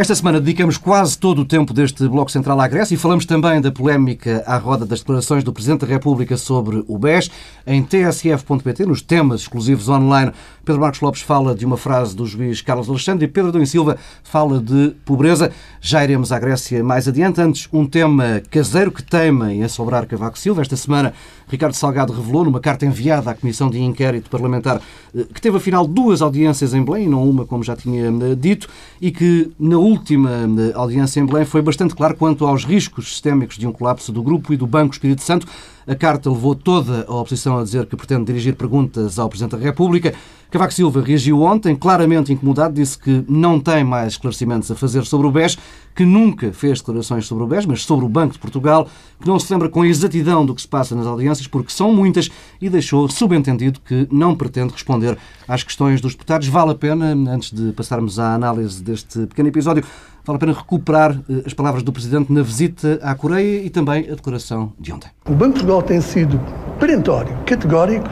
Esta semana dedicamos quase todo o tempo deste Bloco Central à Grécia e falamos também da polémica à roda das declarações do Presidente da República sobre o BES. Em tsf.pt, nos temas exclusivos online, Pedro Marcos Lopes fala de uma frase do juiz Carlos Alexandre e Pedro Dom Silva fala de pobreza. Já iremos à Grécia mais adiante. Antes, um tema caseiro que teima em assobrar Cavaco Silva. Esta semana, Ricardo Salgado revelou numa carta enviada à Comissão de Inquérito Parlamentar eh, que teve afinal duas audiências em Belém, não uma, como já tinha eh, dito, e que na última eh, audiência em Belém foi bastante claro quanto aos riscos sistémicos de um colapso do grupo e do Banco Espírito Santo. A carta levou toda a oposição a dizer que pretende dirigir perguntas ao Presidente da República. Cavaco Silva reagiu ontem, claramente incomodado, disse que não tem mais esclarecimentos a fazer sobre o BES, que nunca fez declarações sobre o BES, mas sobre o Banco de Portugal, que não se lembra com exatidão do que se passa nas audiências, porque são muitas, e deixou subentendido que não pretende responder às questões dos deputados. Vale a pena, antes de passarmos à análise deste pequeno episódio, vale a pena recuperar eh, as palavras do Presidente na visita à Coreia e também a declaração de ontem. O Banco de Portugal tem sido perentório, categórico,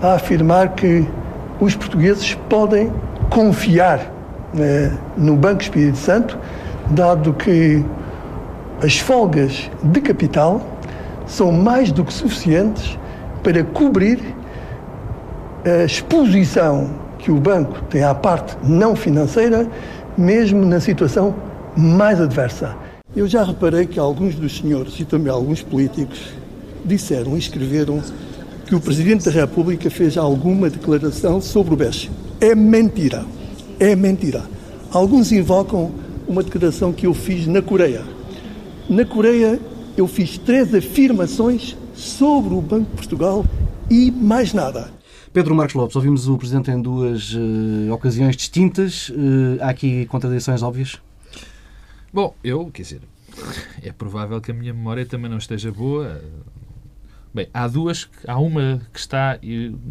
a afirmar que os portugueses podem confiar eh, no Banco Espírito Santo, dado que as folgas de capital são mais do que suficientes para cobrir a exposição que o banco tem à parte não financeira, mesmo na situação mais adversa. Eu já reparei que alguns dos senhores e também alguns políticos disseram e escreveram que o Presidente da República fez alguma declaração sobre o BES. É mentira. É mentira. Alguns invocam uma declaração que eu fiz na Coreia. Na Coreia, eu fiz três afirmações sobre o Banco de Portugal e mais nada. Pedro Marcos Lopes, ouvimos o Presidente em duas uh, ocasiões distintas. Uh, há aqui contradições óbvias? Bom, eu, quer dizer, é provável que a minha memória também não esteja boa. Bem, há duas, há uma que está,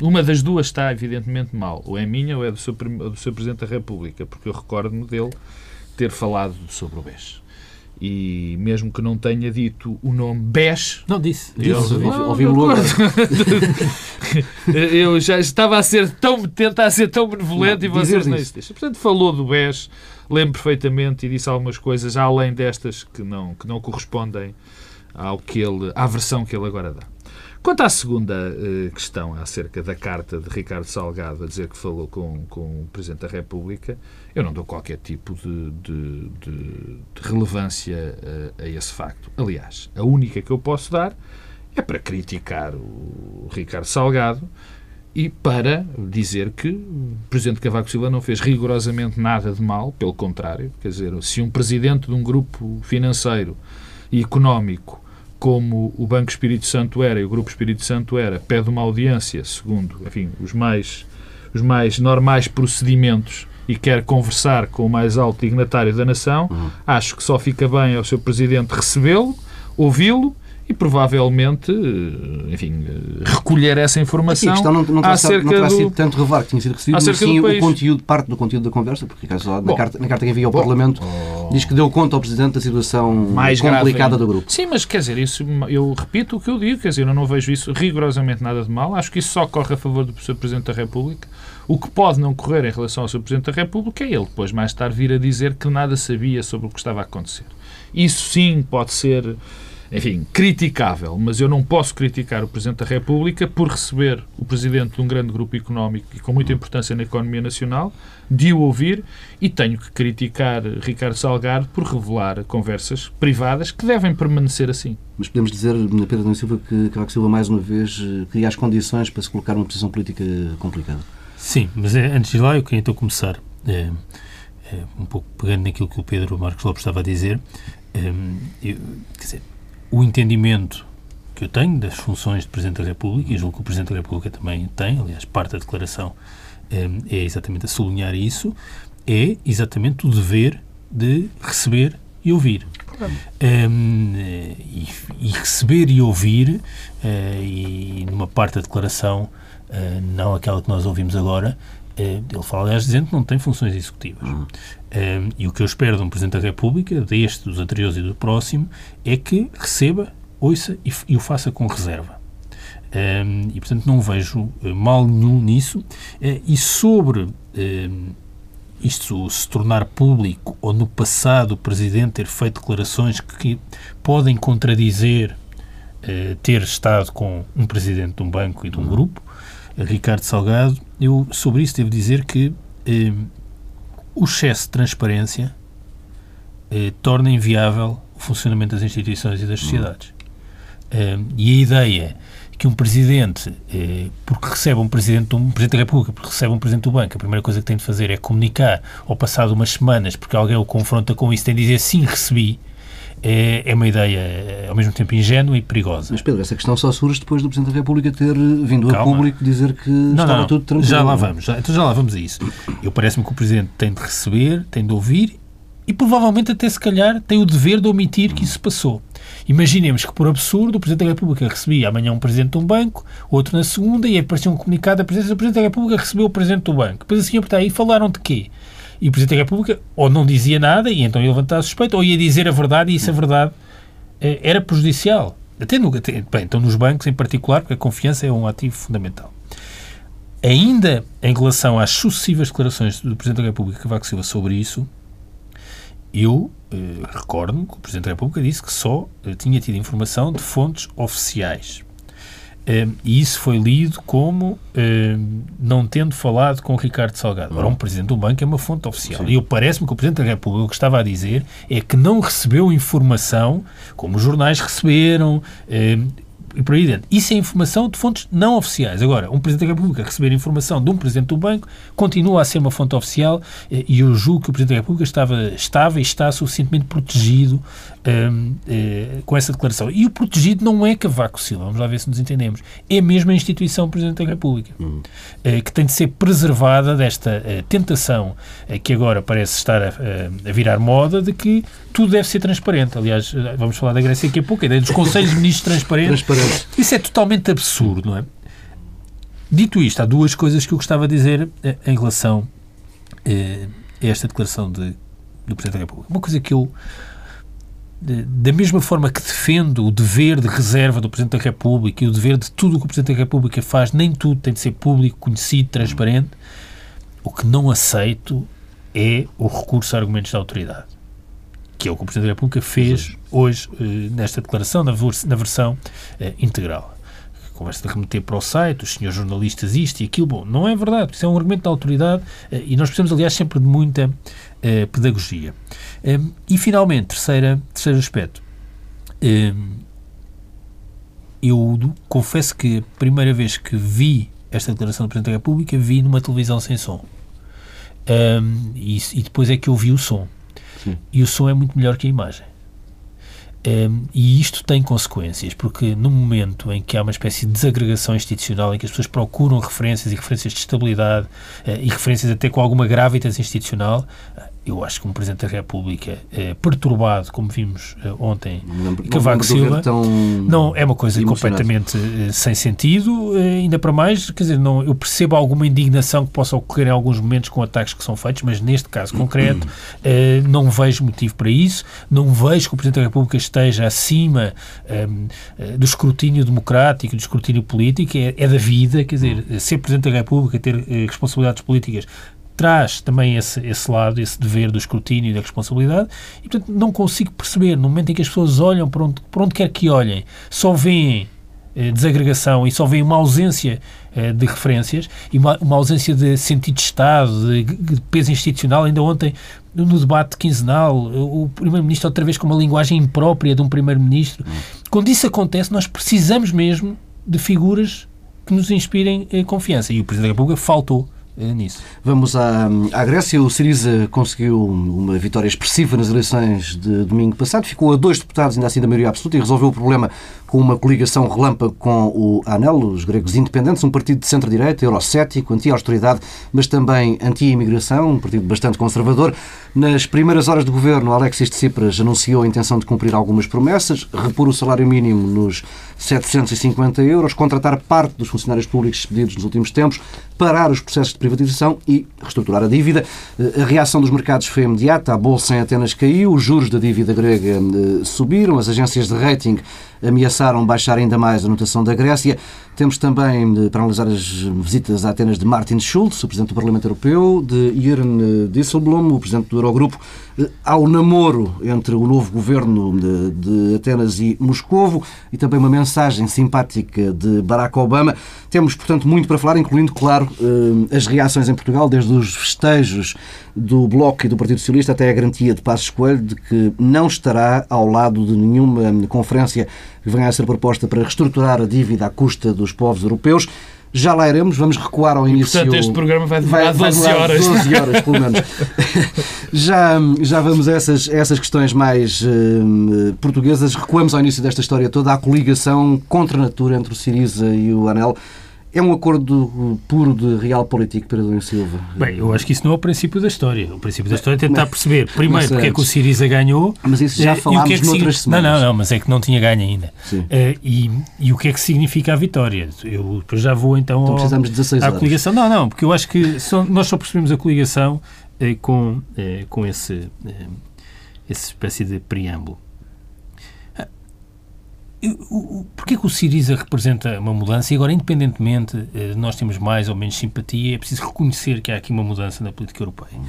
uma das duas está evidentemente mal. Ou é minha ou é do seu, do seu Presidente da República, porque eu recordo-me dele ter falado sobre o BES e mesmo que não tenha dito o nome BES. Não, disse. disse ouvi-o logo. eu já estava a ser tão, tentar ser tão benevolente não, e vocês não isso Portanto, falou do BES, lembro perfeitamente e disse algumas coisas além destas que não, que não correspondem ao que ele, à versão que ele agora dá. Quanto à segunda uh, questão acerca da carta de Ricardo Salgado a dizer que falou com, com o Presidente da República, eu não dou qualquer tipo de, de, de, de relevância uh, a esse facto. Aliás, a única que eu posso dar é para criticar o Ricardo Salgado e para dizer que o Presidente Cavaco Silva não fez rigorosamente nada de mal, pelo contrário. Quer dizer, se um Presidente de um grupo financeiro e económico como o Banco Espírito Santo era e o Grupo Espírito Santo era, pede uma audiência, segundo enfim, os, mais, os mais normais procedimentos e quer conversar com o mais alto dignatário da nação, uhum. acho que só fica bem ao seu Presidente recebê-lo, ouvi-lo e provavelmente, enfim, recolher essa informação Aqui, não, não, acerca não terá sido tanto revelar que tinha sido recebido, mas sim o conteúdo, parte do conteúdo da conversa, porque na, bom, carta, na carta que enviou ao bom, Parlamento oh, diz que deu conta ao Presidente da situação mais complicada do grupo. Sim, mas quer dizer, isso eu repito o que eu digo, quer dizer, eu não vejo isso rigorosamente nada de mal, acho que isso só corre a favor do Sr. Presidente da República. O que pode não correr em relação ao Sr. Presidente da República é ele depois mais tarde vir a dizer que nada sabia sobre o que estava a acontecer. Isso sim pode ser enfim, criticável, mas eu não posso criticar o Presidente da República por receber o Presidente de um grande grupo económico e com muita importância na economia nacional, de o ouvir, e tenho que criticar Ricardo Salgado por revelar conversas privadas que devem permanecer assim. Mas podemos dizer, Pedro Nuno Silva, que Cavaco Silva, mais uma vez, cria as condições para se colocar numa posição política complicada. Sim, mas é, antes de lá eu queria então começar, é, é, um pouco pegando naquilo que o Pedro Marcos Lopes estava a dizer, é, eu, quer dizer, o entendimento que eu tenho das funções de Presidente da República, e julgo que o Presidente da República também tem, aliás, parte da declaração é, é exatamente a sublinhar isso, é exatamente o dever de receber e ouvir. Um, e, e, receber e ouvir, uh, e numa parte da declaração, uh, não aquela que nós ouvimos agora, ele fala, aliás, dizendo que não tem funções executivas. Uhum. Um, e o que eu espero de um Presidente da República, deste, dos anteriores e do próximo, é que receba, ouça e, e o faça com reserva. Um, e, portanto, não vejo eh, mal nenhum nisso. Uh, e sobre isto se tornar público ou no passado o Presidente ter feito declarações que podem contradizer eh, ter estado com um Presidente de um banco e de um grupo, Ricardo Salgado, eu sobre isso devo dizer que eh, o excesso de transparência eh, torna inviável o funcionamento das instituições e das sociedades. Eh, e a ideia que um presidente, eh, porque recebe um presidente, um presidente da República, porque recebe um presidente do banco, a primeira coisa que tem de fazer é comunicar, ou passado umas semanas, porque alguém o confronta com isso, tem de dizer sim, recebi, é, é uma ideia eh, ao mesmo tempo ingênua e perigosa. Mas Pedro, essa questão só surge depois do Presidente da República ter vindo Calma. a público dizer que não, estava não, tudo tranquilo. Já lá vamos, já, então já lá vamos a isso. Eu parece-me que o Presidente tem de receber, tem de ouvir e provavelmente até se calhar tem o dever de omitir que isso passou. Imaginemos que, por absurdo, o Presidente da República recebia amanhã um Presidente de um banco, outro na segunda, e aí aparecia um comunicado da Presidência do Presidente da República recebeu o Presidente do banco. Depois assim, está aí falaram de quê? E o Presidente da República ou não dizia nada e então ia levantar suspeita, ou ia dizer a verdade e isso a verdade eh, era prejudicial. Até, no, até bem, então nos bancos em particular, porque a confiança é um ativo fundamental. Ainda em relação às sucessivas declarações do Presidente da República Cavaco Silva sobre isso, eu eh, recordo-me que o Presidente da República disse que só eh, tinha tido informação de fontes oficiais. Um, e isso foi lido como um, não tendo falado com o Ricardo Salgado. Agora, um Presidente do banco é uma fonte oficial. Sim. E parece-me que o Presidente da República o que estava a dizer é que não recebeu informação, como os jornais receberam, um, e por aí dentro. Isso é informação de fontes não oficiais. Agora, um Presidente da República receber informação de um Presidente do Banco continua a ser uma fonte oficial eh, e eu julgo que o Presidente da República estava, estava e está suficientemente protegido um, eh, com essa declaração. E o protegido não é Cavaco Silva, vamos lá ver se nos entendemos, é mesmo a instituição Presidente da República, uhum. eh, que tem de ser preservada desta eh, tentação que agora parece estar a, a, virar moda de que tudo deve ser transparente. Aliás, vamos falar da Grécia daqui a pouco, a ideia dos Conselhos de Ministros transparentes. Transparente. Isso é totalmente absurdo, não é? Dito isto, há duas coisas que eu gostava de dizer em relação a esta declaração de, do Presidente da República. Uma coisa que eu da mesma forma que defendo o dever de reserva do Presidente da República e o dever de tudo o que o Presidente da República faz, nem tudo tem de ser público, conhecido, transparente, o que não aceito é o recurso a argumentos da autoridade, que é o que o Presidente da República fez hoje eh, nesta declaração, na, na versão eh, integral. Conversa de remeter para o site, os senhores jornalistas isto e aquilo. Bom, não é verdade, isso é um argumento da autoridade eh, e nós precisamos, aliás, sempre de muita pedagogia. Um, e, finalmente, terceira, terceiro aspecto. Um, eu confesso que a primeira vez que vi esta declaração do Presidente da República vi numa televisão sem som. Um, e, e, depois é que eu vi o som. Sim. E o som é muito melhor que a imagem. Um, e isto tem consequências, porque no momento em que há uma espécie de desagregação institucional, em que as pessoas procuram referências e referências de estabilidade uh, e referências até com alguma gravidade institucional, eu acho que um Presidente da República é, perturbado, como vimos uh, ontem, lembro, Cavaco Silva, não é uma coisa completamente uh, sem sentido, ainda para mais, quer dizer, não, eu percebo alguma indignação que possa ocorrer em alguns momentos com ataques que são feitos, mas neste caso concreto não vejo motivo para isso, não vejo que o Presidente da República esteja acima um, do escrutínio democrático, do escrutínio político, é, é da vida, quer dizer, ser Presidente da República, ter responsabilidades políticas traz também esse, esse lado, esse dever do escrutínio e da responsabilidade, e portanto não consigo perceber, no momento em que as pessoas olham para onde, para onde quer que olhem, só veem eh, desagregação e só veem uma ausência eh, de referências e uma, uma, ausência de sentido de Estado, de, de peso institucional. Ainda ontem, no, debate quinzenal, o Primeiro-Ministro outra vez com uma linguagem imprópria de um Primeiro-Ministro. Quando isso acontece, nós precisamos mesmo de figuras que nos inspirem eh, confiança. E o Presidente da República faltou nisso. Vamos à, à Grécia. O Siriza conseguiu uma vitória expressiva nas eleições de domingo passado. Ficou a dois deputados, ainda assim da maioria absoluta, e resolveu o problema com uma coligação relâmpago com o ANEL, os gregos independentes, um partido de centro-direita, eurocético, anti-austeridade, mas também anti-imigração, um partido bastante conservador. Nas primeiras horas do governo, Alexis Tsipras anunciou a intenção de cumprir algumas promessas, repor o salário mínimo nos 750 euros, contratar parte dos funcionários públicos despedidos nos últimos tempos, parar os processos de privatização e reestruturar a dívida. A reação dos mercados foi imediata, a bolsa em Atenas caiu, os juros da dívida grega eh, subiram, as agências de rating ameaçaram baixar ainda mais a notação da Grécia. Temos também, para analisar as visitas a Atenas de Martin Schulz, o Presidente do Parlamento Europeu, de Jürgen Disselblom, o Presidente do Eurogrupo, ao namoro entre o novo governo de, de Atenas e Moscovo e também uma mensagem simpática de Barack Obama. Temos, portanto, muito para falar, incluindo, claro, eh, as reações em Portugal, desde os festejos do Bloco e do Partido Socialista até a garantia de Passos Coelho de que não estará ao lado de nenhuma conferência que venha a ser proposta para reestruturar a dívida à custa dos povos europeus. Já lá iremos, vamos recuar ao início. E, portanto, este programa vai demorar vai, 12 horas. 12 horas, pelo menos. já, já vamos a essas, essas questões mais uh, portuguesas. Recuamos ao início desta história toda à coligação contra a natura entre o Siriza e o Anel. É um acordo puro de real político, Pedro Silva? Bem, eu acho que isso não é o princípio da história. O princípio da história é tentar perceber, primeiro, porque é que o Siriza ganhou. Mas isso já falámos é que noutras semanas. Não, não, não, mas é que não tinha ganho ainda. Uh, e, e o que é que significa a vitória? Eu já vou então, então precisamos de 16 à coligação. Não, não, porque eu acho que só, nós só percebemos a coligação uh, com, com esse, essa espécie de preâmbulo. Porquê que o Siriza representa uma mudança? E agora, independentemente de nós temos mais ou menos simpatia, é preciso reconhecer que há aqui uma mudança na política europeia.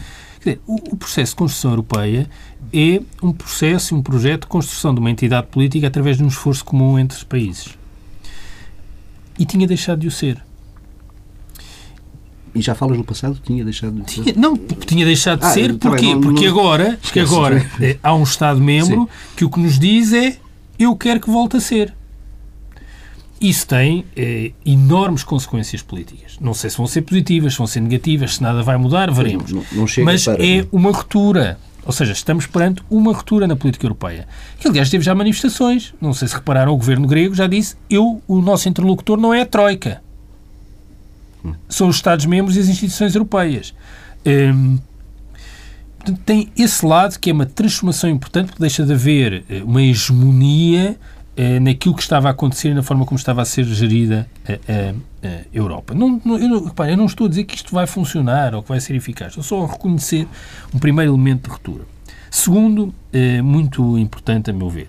Quer dizer, o, processo de construção europeia é um processo, um projeto de construção de uma entidade política através de um esforço comum entre os países. E tinha deixado de o ser. E já falas no passado, tinha deixado de ser? não, tinha deixado de ah, ser. Porquê? Não, Porque não... agora, porque agora eh, há um Estado-membro que o que nos diz é eu quero que volte a ser. Isso tem eh, enormes consequências políticas. Não sei se vão ser positivas, se vão ser negativas, se nada vai mudar, veremos. Não, não Mas para, é uma ruptura. Ou seja, estamos perante uma ruptura na política europeia. Que, aliás, teve já manifestações. Não sei se repararam, o governo grego já disse eu, o nosso interlocutor não é a Troika. Hum. São os Estados-membros e as instituições europeias. Hum, Portanto, tem esse lado que é uma transformação importante, porque deixa de haver eh, uma hegemonia eh, naquilo que estava a acontecer e na forma como estava a ser gerida a, a, a Europa. Não, não, eu, repare, eu não estou a dizer que isto vai funcionar ou que vai ser eficaz, estou só a reconhecer um primeiro elemento de ruptura. Segundo, eh, muito importante a meu ver,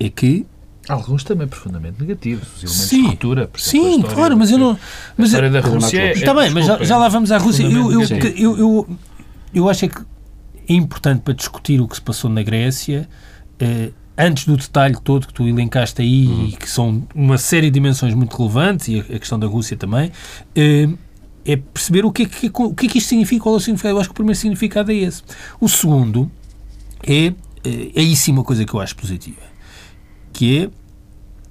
é que Alguns também profundamente negativos, os elementos sim, de ruptura. Sim, claro, mas eu não. Mas a história da Rússia é, Está bem, mas já, já, lá vamos à Rússia. Eu, eu, eu, eu, eu acho é que é importante para discutir o que se passou na Grécia, eh, antes do detalhe todo que tu elencaste aí, uhum. que são uma série de dimensões muito relevantes, e a, questão da Rússia também, eh, é perceber o que é que, o que, é que isto significa, qual é o significado. Eu acho que o primeiro significado é esse. O segundo é, é, é isso uma coisa que eu acho positiva, que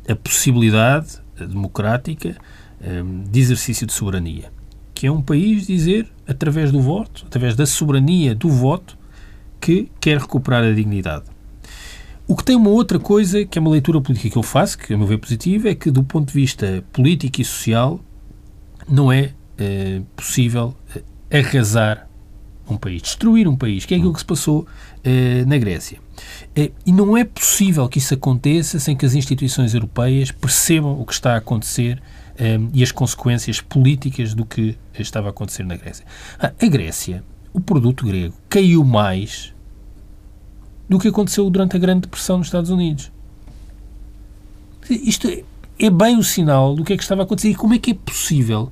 é a possibilidade democrática eh, de exercício de soberania que é um país dizer, através do voto, através da soberania do voto, que quer recuperar a dignidade. O que tem uma outra coisa, que é uma leitura política que eu faço, que a meu ver positiva, é que do ponto de vista político e social não é eh, possível eh, arrasar um país, destruir um país, que é aquilo que se passou eh, na Grécia. e não é possível que isso aconteça sem que as instituições europeias percebam o que está a acontecer um, e as consequências políticas do que estava a acontecer na Grécia. Ah, a Grécia, o produto grego, caiu mais do que aconteceu durante a Grande Depressão nos Estados Unidos. Isto é, é bem o sinal do que é que estava a acontecer e como é que é possível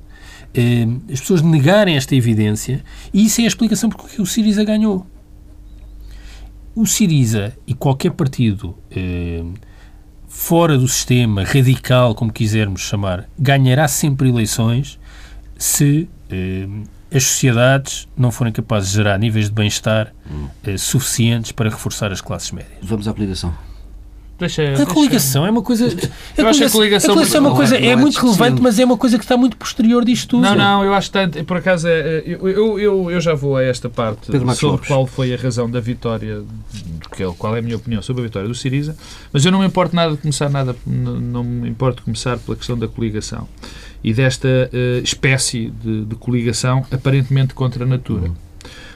um, as pessoas negarem esta evidência e isso é a explicação porque o Siriza ganhou. O Siriza e qualquer partido um, fora do sistema, radical, como quisermos chamar, ganhará sempre eleições se eh, as sociedades não forem capazes de gerar níveis de bem-estar hum. eh, suficientes para reforçar as classes médias. Vamos à coligação. Deixa, a deixa... coligação é uma coisa. Eu acho que a coligação, a coligação é uma coisa é, é muito relevante, mas é uma coisa que está muito posterior disto tudo. Não, não, eu acho tanto. Por acaso, é, eu, eu, eu, eu já vou a esta parte Pedro sobre qual foi a razão da vitória, qual é a minha opinião sobre a vitória do Siriza, mas eu não me importo nada de começar nada, não me importo começar pela questão da coligação e desta uh, espécie de, de, coligação aparentemente contra a natura. Uhum.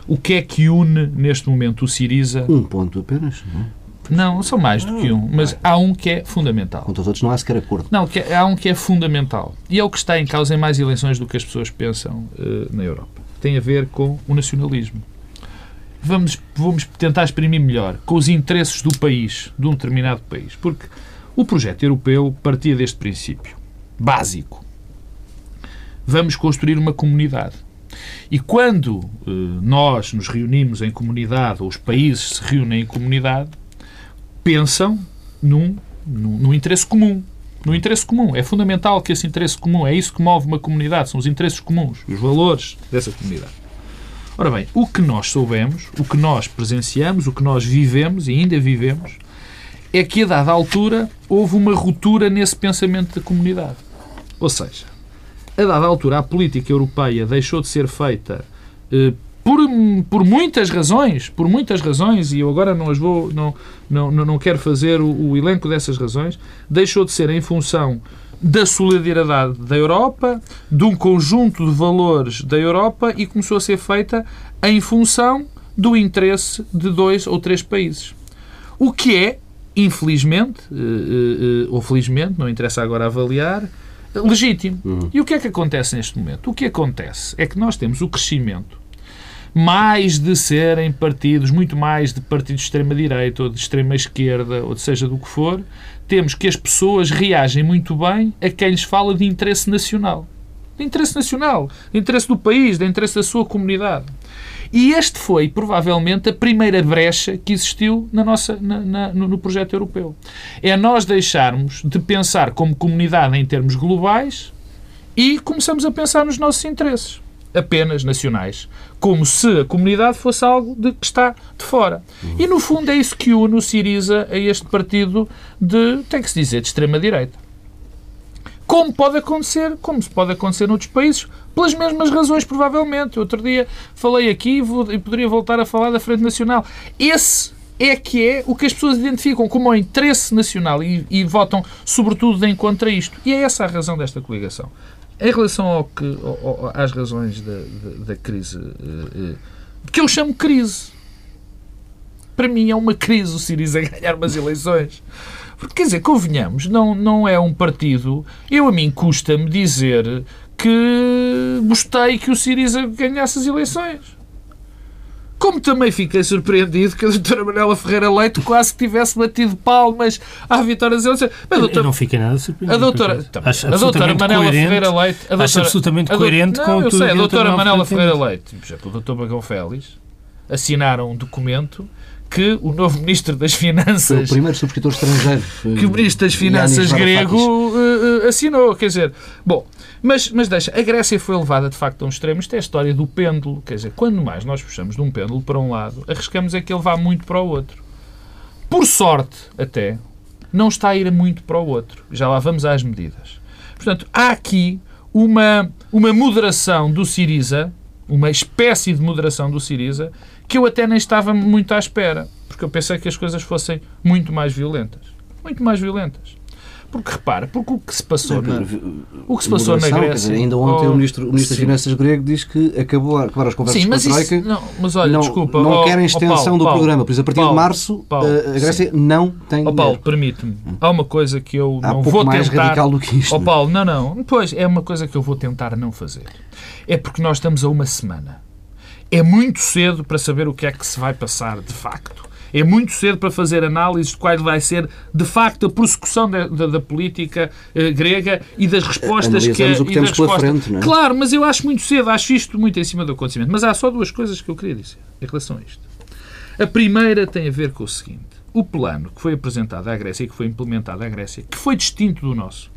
O que é que une neste momento o Siriza? Um ponto apenas. Não é? Não, são mais do que um, mas há um que é fundamental. Contra os outros não há sequer acordo. Não, que é, há um que é fundamental. E é o que está em causa em mais eleições do que as pessoas pensam uh, na Europa. Tem a ver com o nacionalismo. vamos, vamos tentar exprimir melhor com os interesses do país, de um determinado país. Porque o projeto europeu partia deste princípio básico. Vamos construir uma comunidade. E quando eh, nós nos reunimos em comunidade, ou os países se reúnem em comunidade, pensam num, num, num interesse comum. No interesse comum. É fundamental que esse interesse comum, é isso que move uma comunidade, são os interesses comuns, os valores dessa comunidade. Ora bem, o que nós soubemos, o que nós presenciamos, o que nós vivemos e ainda vivemos, é que a dada altura houve uma ruptura nesse pensamento da comunidade. Ou seja, a dada altura a política europeia deixou de ser feita eh, por, por muitas razões, por muitas razões, e eu agora não as vou, não, não, não quero fazer o, o elenco dessas razões, deixou de ser em função da solidariedade da Europa, de um conjunto de valores da Europa e começou a ser feita em função do interesse de dois ou três países. O que é, infelizmente, eh, eh, ou felizmente, não interessa agora avaliar, legítimo. Uhum. E o que é que acontece neste momento? O que acontece é que nós temos o crescimento mais de serem partidos, muito mais de partidos de extrema-direita ou de extrema-esquerda, ou seja do que for, temos que as pessoas reagem muito bem a quem lhes fala de interesse nacional. De interesse nacional, de interesse do país, de interesse da sua comunidade. E este foi, provavelmente, a primeira brecha que existiu na nossa, na, na, no projeto europeu. É nós deixarmos de pensar como comunidade em termos globais e começamos a pensar nos nossos interesses apenas nacionais, como se a comunidade fosse algo de, que está de fora. E, no fundo, é isso que une o Siriza a este partido de, tem que se dizer, de extrema-direita. Como pode acontecer, como se pode acontecer noutros países, pelas mesmas razões, provavelmente. Outro dia falei aqui e poderia voltar a falar da Frente Nacional. Esse é que é o que as pessoas identificam como o interesse nacional e, e votam, sobretudo, de encontro a isto. E é essa a razão desta coligação. Em relação ao que, ao, às razões da, da, da crise, uh, uh, que eu chamo crise, para mim é uma crise o Siriza ganhar umas eleições. Porque, quer dizer, convenhamos, não, não é um partido. Eu, a mim, custa-me dizer que gostei que o Siriza ganhasse as eleições. Como também fiquei surpreendido que a doutora Manuela Ferreira Leite quase que tivesse batido palmas à vitória das eleições. Mas, doutora, eu não fiquei nada surpreendido. A doutora, acho a doutora Manela coerente, Ferreira Leite... A doutora, acho absolutamente coerente não, com eu sei, a doutora Manela Ferreira Leite, por exemplo, o doutor Magão Félix, assinaram um documento que o novo Ministro das Finanças... O primeiro subscritor estrangeiro. Que o Ministro das Finanças grego uh, assinou. Quer dizer, bom... Mas, mas deixa, a Grécia foi levada de facto a um extremo. Isto é a história do pêndulo. Quer dizer, quando mais nós puxamos de um pêndulo para um lado, arriscamos é que ele vá muito para o outro. Por sorte, até, não está a ir muito para o outro. Já lá vamos às medidas. Portanto, há aqui uma, uma moderação do Siriza, uma espécie de moderação do Siriza, que eu até nem estava muito à espera. Porque eu pensei que as coisas fossem muito mais violentas. Muito mais violentas. Porque repara, porque o que se passou na, o que se passou na Grécia. Dizer, ainda ontem oh, o Ministro, o ministro das Finanças grego diz que acabou acabar as conversas sim, com a Troika. Isso, não, mas olha, não, desculpa. Não oh, querem extensão oh, Paulo, do Paulo, programa. Por isso, a partir Paulo, de março, Paulo, a Grécia sim. não tem. Oh, Paulo, permite-me. Há uma coisa que eu Há não vou mais tentar. radical do que isto. Oh, Paulo, não, não. Pois, é uma coisa que eu vou tentar não fazer. É porque nós estamos a uma semana. É muito cedo para saber o que é que se vai passar de facto. É muito cedo para fazer análises de qual vai ser, de facto, a prossecução da, da, da política eh, grega e das respostas que... o que temos pela frente, não é? Claro, mas eu acho muito cedo, acho isto muito em cima do acontecimento. Mas há só duas coisas que eu queria dizer em relação a isto. A primeira tem a ver com o seguinte. O plano que foi apresentado à Grécia e que foi implementado à Grécia, que foi distinto do nosso,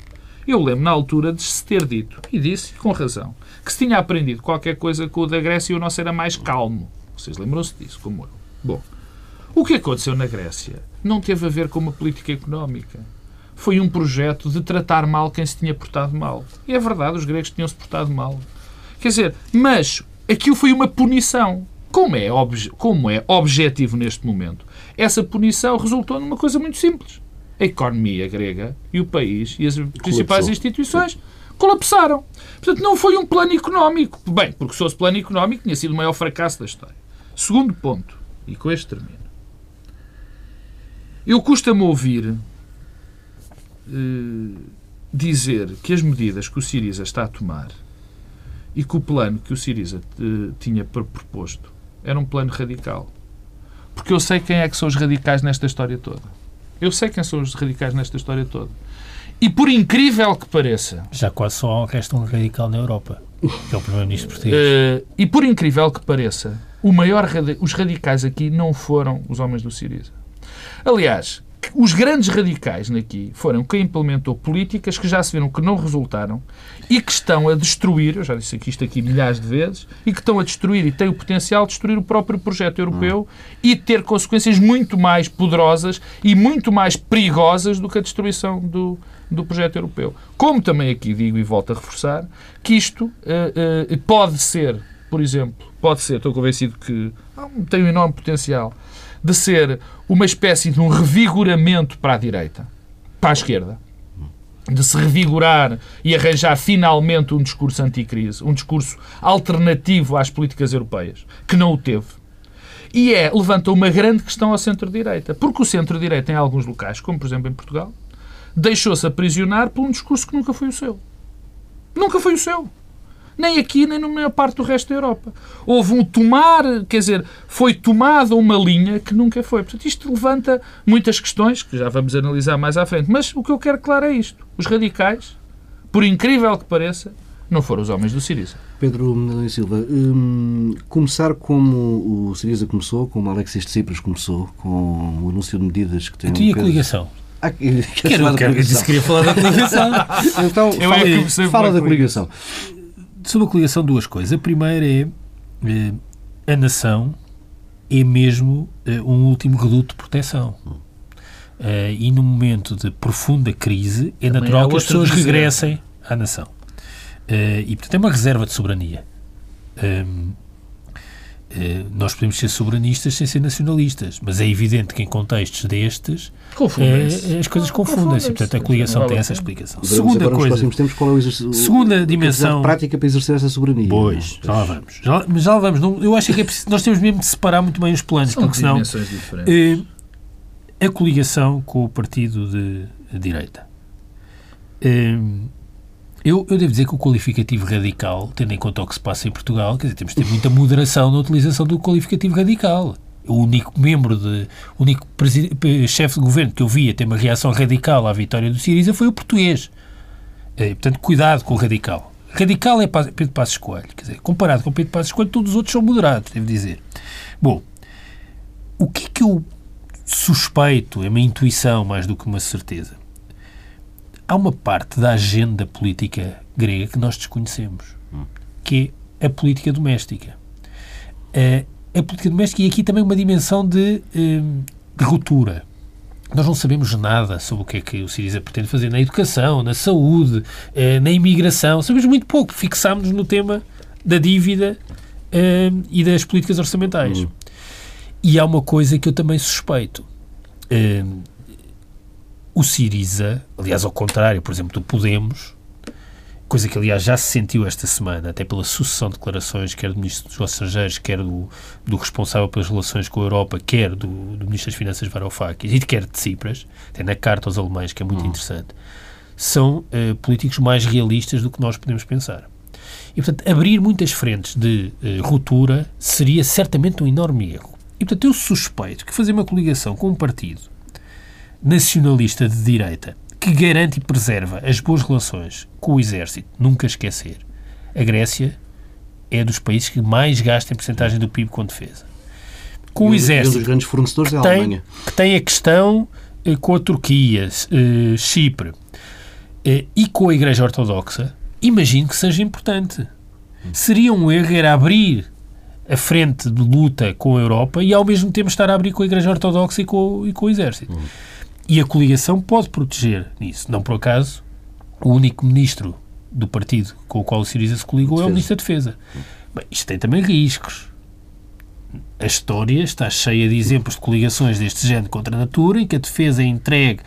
eu lembro na altura de se ter dito, e disse com razão, que se tinha aprendido qualquer coisa com o da Grécia e o nosso era mais calmo. Vocês lembram-se disso, como eu. Bom, o que aconteceu na Grécia não teve a ver com uma política económica. Foi um projeto de tratar mal quem se tinha portado mal. E é verdade, os gregos tinham-se portado mal. Quer dizer, mas aquilo foi uma punição. Como é, como é objetivo neste momento? Essa punição resultou numa coisa muito simples. A economia grega e o país e as principais instituições colapsaram. Portanto, não foi um plano económico. Bem, porque se fosse plano económico, tinha sido o maior fracasso da história. Segundo ponto, e com este termino. Eu custa-me ouvir uh, dizer que as medidas que o Siriza está a tomar e que o plano que o Siriza uh, tinha proposto era um plano radical. Porque eu sei quem é que são os radicais nesta história toda. Eu sei quem são os radicais nesta história toda. E por incrível que pareça. Já quase só resta um radical na Europa, que é o Primeiro-Ministro português. Uh, e por incrível que pareça, o maior, os radicais aqui não foram os homens do Siriza. Aliás, os grandes radicais aqui foram quem implementou políticas que já se viram que não resultaram e que estão a destruir, eu já disse aqui isto aqui milhares de vezes, e que estão a destruir e têm o potencial de destruir o próprio projeto europeu hum. e ter consequências muito mais poderosas e muito mais perigosas do que a destruição do, do projeto europeu. Como também aqui digo e volto a reforçar, que isto uh, uh, pode ser, por exemplo, pode ser, estou convencido que tem um enorme potencial de ser uma espécie de um revigoramento para a direita, para a esquerda. De se revigorar e arranjar finalmente um discurso anticrise, um discurso alternativo às políticas europeias, que não o teve. E é, levanta uma grande questão ao centro-direita. Porque o centro-direita, em alguns locais, como por exemplo em Portugal, deixou-se aprisionar por um discurso que nunca foi o seu. Nunca foi o seu nem aqui, nem na maior parte do resto da Europa. Houve um tomar, quer dizer, foi tomada uma linha que nunca foi. Portanto, isto levanta muitas questões que já vamos analisar mais à frente. Mas o que eu quero claro é isto. Os radicais, por incrível que pareça, não foram os homens do Siriza. Pedro Silva, hum, começar como o Siriza começou, como Alexis Tsipras começou, com o anúncio de medidas que tem... Eu tinha coligação. Ah, quero, quero, disse que queria falar da coligação. então, eu fala, é fala da coligação sobre a coligação, duas coisas. A primeira é eh, a nação é mesmo eh, um último reduto de proteção. Uh, e no momento de profunda crise é Também natural que as pessoas regressem à nação. Uh, e, portanto, é uma reserva de soberania. Eh, nós podemos ser soberanistas sem ser nacionalistas, mas é evidente que em contextos destes é, as coisas confundem-se. Portanto, a coligação tem essa explicação. Veremos Segunda coisa. Tempos, qual é o, segunda dimensão. prática para exercer essa soberania. Pois, já lá vamos. Já, mas já lá vamos. Não, eu acho que é preciso, nós temos mesmo de separar muito bem os planos, São porque senão. Eh, a coligação com o partido de, de direita. Eh, eu, eu devo dizer que o qualificativo radical, tendo em conta o que se passa em Portugal, quer dizer, temos de ter muita moderação na utilização do qualificativo radical. O único membro, de, único chefe de governo que eu via ter uma reação radical à vitória do Siriza foi o português. E, portanto, cuidado com o radical. Radical é Pedro Passos Coelho. Quer dizer, comparado com Pedro Passos Coelho, todos os outros são moderados, devo dizer. Bom, o que é que eu suspeito, é uma intuição mais do que uma certeza, há uma parte da agenda política grega que nós desconhecemos, que é a política doméstica. A, a política doméstica e aqui também uma dimensão de, hum, de ruptura. Nós não sabemos nada sobre o que é que o Siriza pretende fazer na educação, na saúde, eh, na imigração. Sabemos muito pouco. Fixámos-nos no tema da dívida hum, e das políticas orçamentais. Uhum. E há uma coisa que eu também suspeito. Hum, o Siriza, aliás, ao contrário, por exemplo, do Podemos, coisa que, aliás, já se sentiu esta semana, até pela sucessão de declarações, quer do Ministro dos Estrangeiros, quer do, do responsável pelas relações com a Europa, quer do, do Ministro das Finanças Varoufakis, e quer de Tsipras, até na carta aos alemães, que é muito uhum. interessante, são uh, políticos mais realistas do que nós podemos pensar. E, portanto, abrir muitas frentes de uh, ruptura seria certamente um enorme erro. E, portanto, eu suspeito que fazer uma coligação com um partido nacionalista de direita que garante e preserva as boas relações com o exército, nunca esquecer. A Grécia é dos países que mais gasta em porcentagem do PIB com defesa. Com e o exército. Um dos grandes fornecedores é a tem, Alemanha. Que tem a questão eh, com a Turquia, eh, Chipre eh, e com a Igreja Ortodoxa, imagino que seja importante. Seria um erro era abrir a frente de luta com a Europa e ao mesmo tempo estar a abrir com a Igreja Ortodoxa e com, e com o Exército. Uhum. E a coligação pode proteger nisso. Não por acaso, o único ministro do partido com o qual o Siriza se coligou Defesa. é o Ministro da Defesa. Bem, isto tem também riscos. A história está cheia de exemplos de coligações deste género contra a natura, em que a defesa é entregue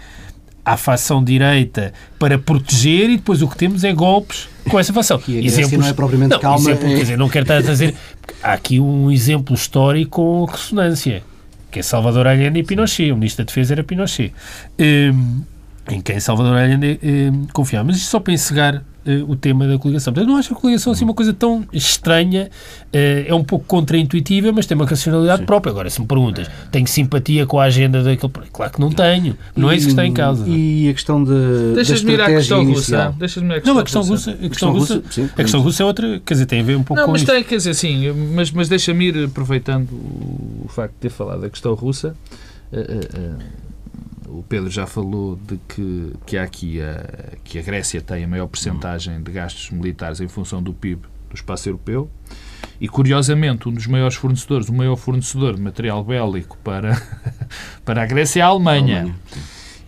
à facção direita para proteger e depois o que temos é golpes com essa facção. E exemplos, não é propriamente não, calma. Exemplo, é... Quer dizer, não quero estar a dizer... Há aqui um exemplo histórico com ressonância que é Salvador Allende e Pinochet. O Ministro da Defesa era Pinochet. Um, em quem Salvador Allende um, confiava. Mas isto só para encerrar uh, o tema da coligação. Portanto, não acho a coligação assim uma coisa tão estranha, uh, é um pouco contraintuitiva, mas tem uma racionalidade Sim. própria. Agora, se me perguntas, tenho simpatia com a agenda daquele... Claro que não tenho. Não é isso que está em causa. E a questão de, Deixas-me ir à questão russa. Deixas-me a questão Não, a questão russa, a questão russa, sim, a questão russa é outra, quer dizer, tem a ver um pouco não, com mas isso. tem, quer dizer, sim, mas, mas deixa-me ir aproveitando o facto de ter falado da questão russa. Uh, uh, o Pedro já falou de que, que há aqui a, que a Grécia tem a maior percentagem de gastos militares em função do PIB do espaço europeu e, curiosamente, um dos maiores fornecedores, o maior fornecedor de material bélico para, para a Grécia é a Alemanha. A Alemanha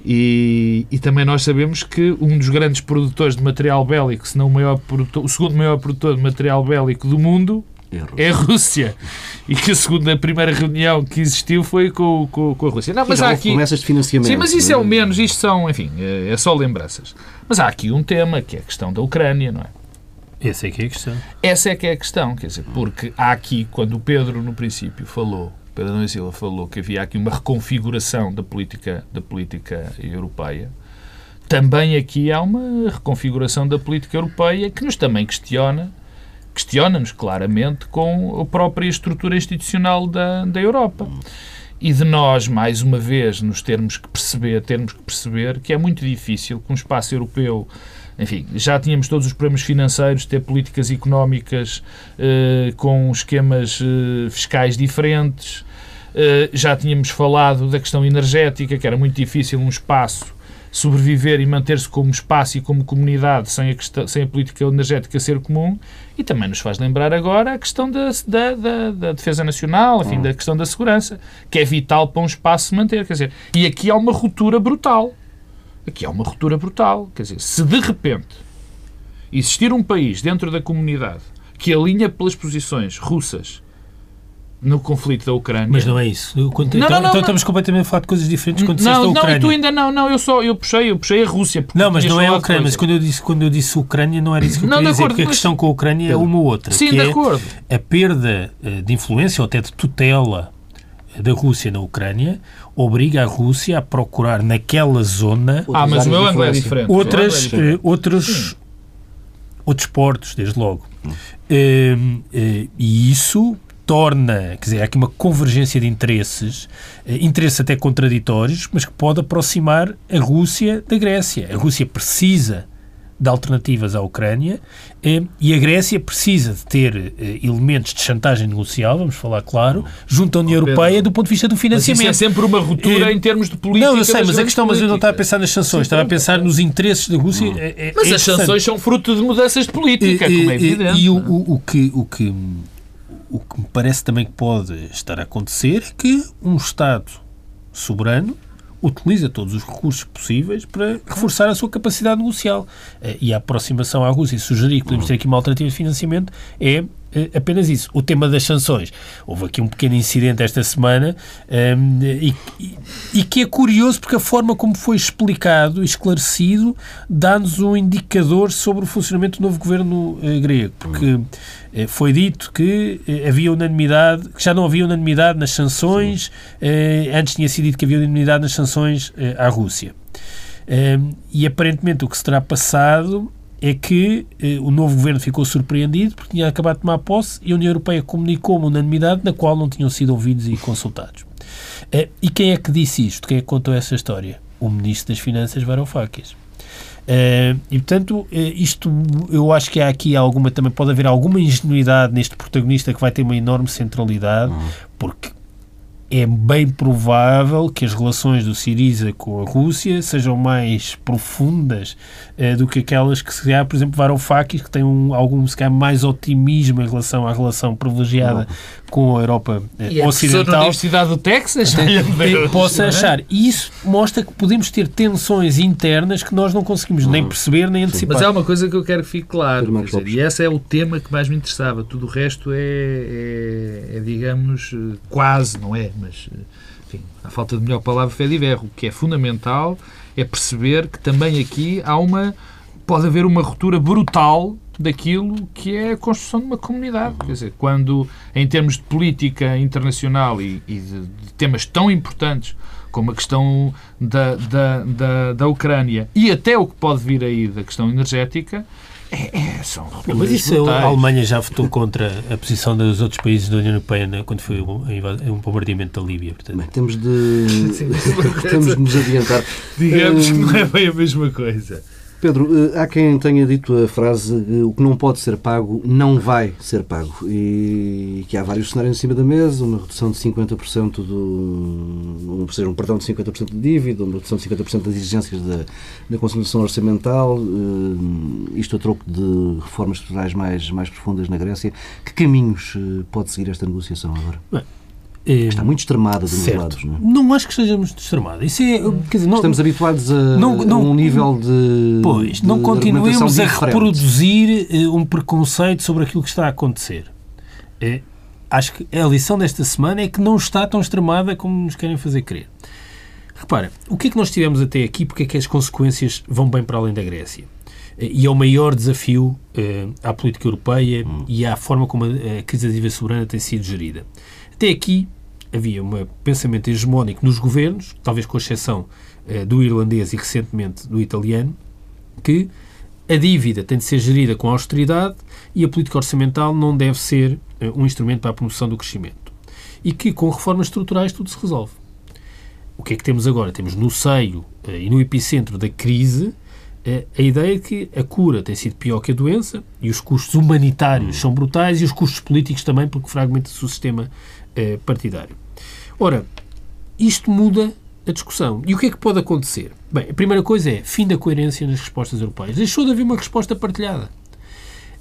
e, e, também nós sabemos que um dos grandes produtores de material bélico, se não o, maior produtor, o segundo maior produtor de material bélico do mundo, é a Rússia. É a Rússia. E que a segunda, a primeira reunião que existiu foi com, com, com a Rússia. Não, mas há aqui... promessas de financiamento. Sim, mas isso é o menos. Isto são, enfim, é, é só lembranças. Mas há aqui um tema, que é a questão da Ucrânia, não é? Essa é que é a questão. Essa é que é a questão, quer dizer, porque há aqui, quando o Pedro, no princípio, falou, Pedro Nunes Silva falou que havia aqui uma reconfiguração da política, da política europeia, também aqui há uma reconfiguração da política europeia que nos também questiona questiona-nos claramente com a própria estrutura institucional da, da Europa. E de nós, mais uma vez, nos termos que perceber, termos que perceber que é muito difícil que um espaço europeu enfim, já tínhamos todos os problemas financeiros, ter políticas económicas eh, com esquemas eh, fiscais diferentes, eh, já tínhamos falado da questão energética, que era muito difícil um espaço sobreviver e manter-se como espaço e como comunidade sem a, questão, sem a política energética ser comum e também nos faz lembrar agora a questão da, da, da, da defesa nacional, enfim, da questão da segurança, que é vital para um espaço se manter. Quer dizer, e aqui há uma ruptura brutal. Aqui há uma ruptura brutal. Quer dizer, se de repente existir um país dentro da comunidade que alinha pelas posições russas no conflito da Ucrânia. Mas não é isso. Quando, não, então, não, não, então estamos completamente a falar de coisas diferentes quando não, da Ucrânia. Não, tu ainda não, não, eu só eu puxei, eu puxei a Rússia. Não, mas não é a Ucrânia, mas quando eu disse quando eu disse Ucrânia não era isso que eu não, queria dizer, porque mas... a questão com a Ucrânia é uma outra, Sim, que de é acordo. a perda eh, de influência ou até de tutela da Rússia na Ucrânia obriga a Rússia a procurar naquela zona ah, mas o meu ângulo é diferente. outras é diferente. Uh, outros outros portos, desde logo. Hum. Uh, uh, e isso torna, quer dizer, há aqui uma convergência de interesses, eh, interesses até contraditórios, mas que pode aproximar a Rússia da Grécia. A Rússia precisa de alternativas à Ucrânia eh, e a Grécia precisa de ter eh, elementos de chantagem negocial, vamos falar claro, junto à União Europeia do ponto de vista do financiamento. Mas isso é sempre uma ruptura em termos de política. Não, eu sei, mas a questão, mas eu não estava a pensar nas sanções, estava a pensar nos interesses da Rússia. É, é, mas é as sanções são fruto de mudanças de política, como é evidente. E o, o, o que, o que o que me parece também que pode estar a acontecer é que um Estado soberano utiliza todos os recursos possíveis para reforçar a sua capacidade negocial. Eh, e a aproximação à Rússia e sugerir que podemos ter aqui uma alternativa de financiamento é apenas isso. O tema das sanções. Houve aqui um pequeno incidente esta semana um, ehm, e, e, que é curioso porque a forma como foi explicado e esclarecido dá-nos um indicador sobre o funcionamento do novo governo uh, grego. Porque uh, foi dito que havia unanimidade, que já não havia unanimidade nas sanções, antes tinha sido dito que havia unanimidade nas sanções à Rússia. Um, ehm, e aparentemente o que se terá passado é que eh, o novo governo ficou surpreendido porque tinha acabado de tomar posse e a União Europeia comunicou uma unanimidade na qual não tinham sido ouvidos e consultados. Eh, e quem é que disse isto? Quem é que contou essa história? O Ministro das Finanças, Varoufakis. Eh, e, portanto, eh, isto, eu acho que há aqui alguma, também pode haver alguma ingenuidade neste protagonista que vai ter uma enorme centralidade, uhum. porque é bem provável que as relações do Siriza com a Rússia sejam mais profundas eh, do que aquelas que, se há, por exemplo, Varoufakis, que tem um, algum, se calhar, mais otimismo em relação à relação privilegiada com a Europa eh, e Ocidental. na Universidade do Texas? Posso é? achar. E isso mostra que podemos ter tensões internas que nós não conseguimos nem perceber nem antecipar. Mas há uma coisa que eu quero que fique claro, dizer, e esse é o tema que mais me interessava. Tudo o resto é, é, é digamos, quase, não é? Mas, enfim, a falta de melhor palavra, fé de verro. O que é fundamental é perceber que também aqui há uma. pode haver uma ruptura brutal daquilo que é a construção de uma comunidade. Quer dizer, quando, em termos de política internacional e, e de, de, temas tão importantes como a questão da, da, da, da Ucrânia e até o que pode vir aí da questão energética, É, é, são mas isso brutais. a Alemanha já votou contra a posição dos outros países da União Europeia quando foi um, um bombardeamento da Líbia. Portanto. Bem, temos de, temos de nos adiantar. Digamos que não é bem a mesma coisa. Pedro, eh, há quem tenha dito a frase o que não pode ser pago não vai ser pago e que há vários cenários em cima da mesa, uma redução de 50% do, ou seja, um perdão de 50% de dívida, uma redução de 50% das exigências da, da consolidação orçamental, eh, isto a troco de reformas estruturais mais, mais profundas na Grécia. Que caminhos eh, pode seguir esta negociação agora? Bem, Está muito extremada dos certo. lados, não é? Não acho que esteja muito extremada. Isso é, dizer, não, Estamos habituados a, não, não, a um nível de. Pois, de, não continuemos a reproduzir uh, um preconceito sobre aquilo que está a acontecer. É, acho que a lição desta semana é que não está tão extremada como nos querem fazer crer. Repara, o que é que nós tivemos até aqui, porque é que as consequências vão bem para além da Grécia? Eh, e é o maior desafio uh, à política europeia hum. e à forma como a, a crise da dívida soberana tem sido gerida. Até aqui, havia um pensamento hegemónico nos governos, talvez com exceção uh, do irlandês e recentemente do italiano, que a dívida tem de ser gerida com austeridade e a política orçamental não deve ser uh, um instrumento para a promoção do crescimento. E que com reformas estruturais tudo se resolve. O que é que temos agora? Temos no seio uh, e no epicentro da crise a ideia de que a cura tem sido pior que a doença e os custos humanitários são brutais e os custos políticos também, porque fragmenta-se o sistema eh, partidário. Ora, isto muda a discussão. E o que é que pode acontecer? Bem, a primeira coisa é fim da coerência nas respostas europeias. Deixou de haver uma resposta partilhada.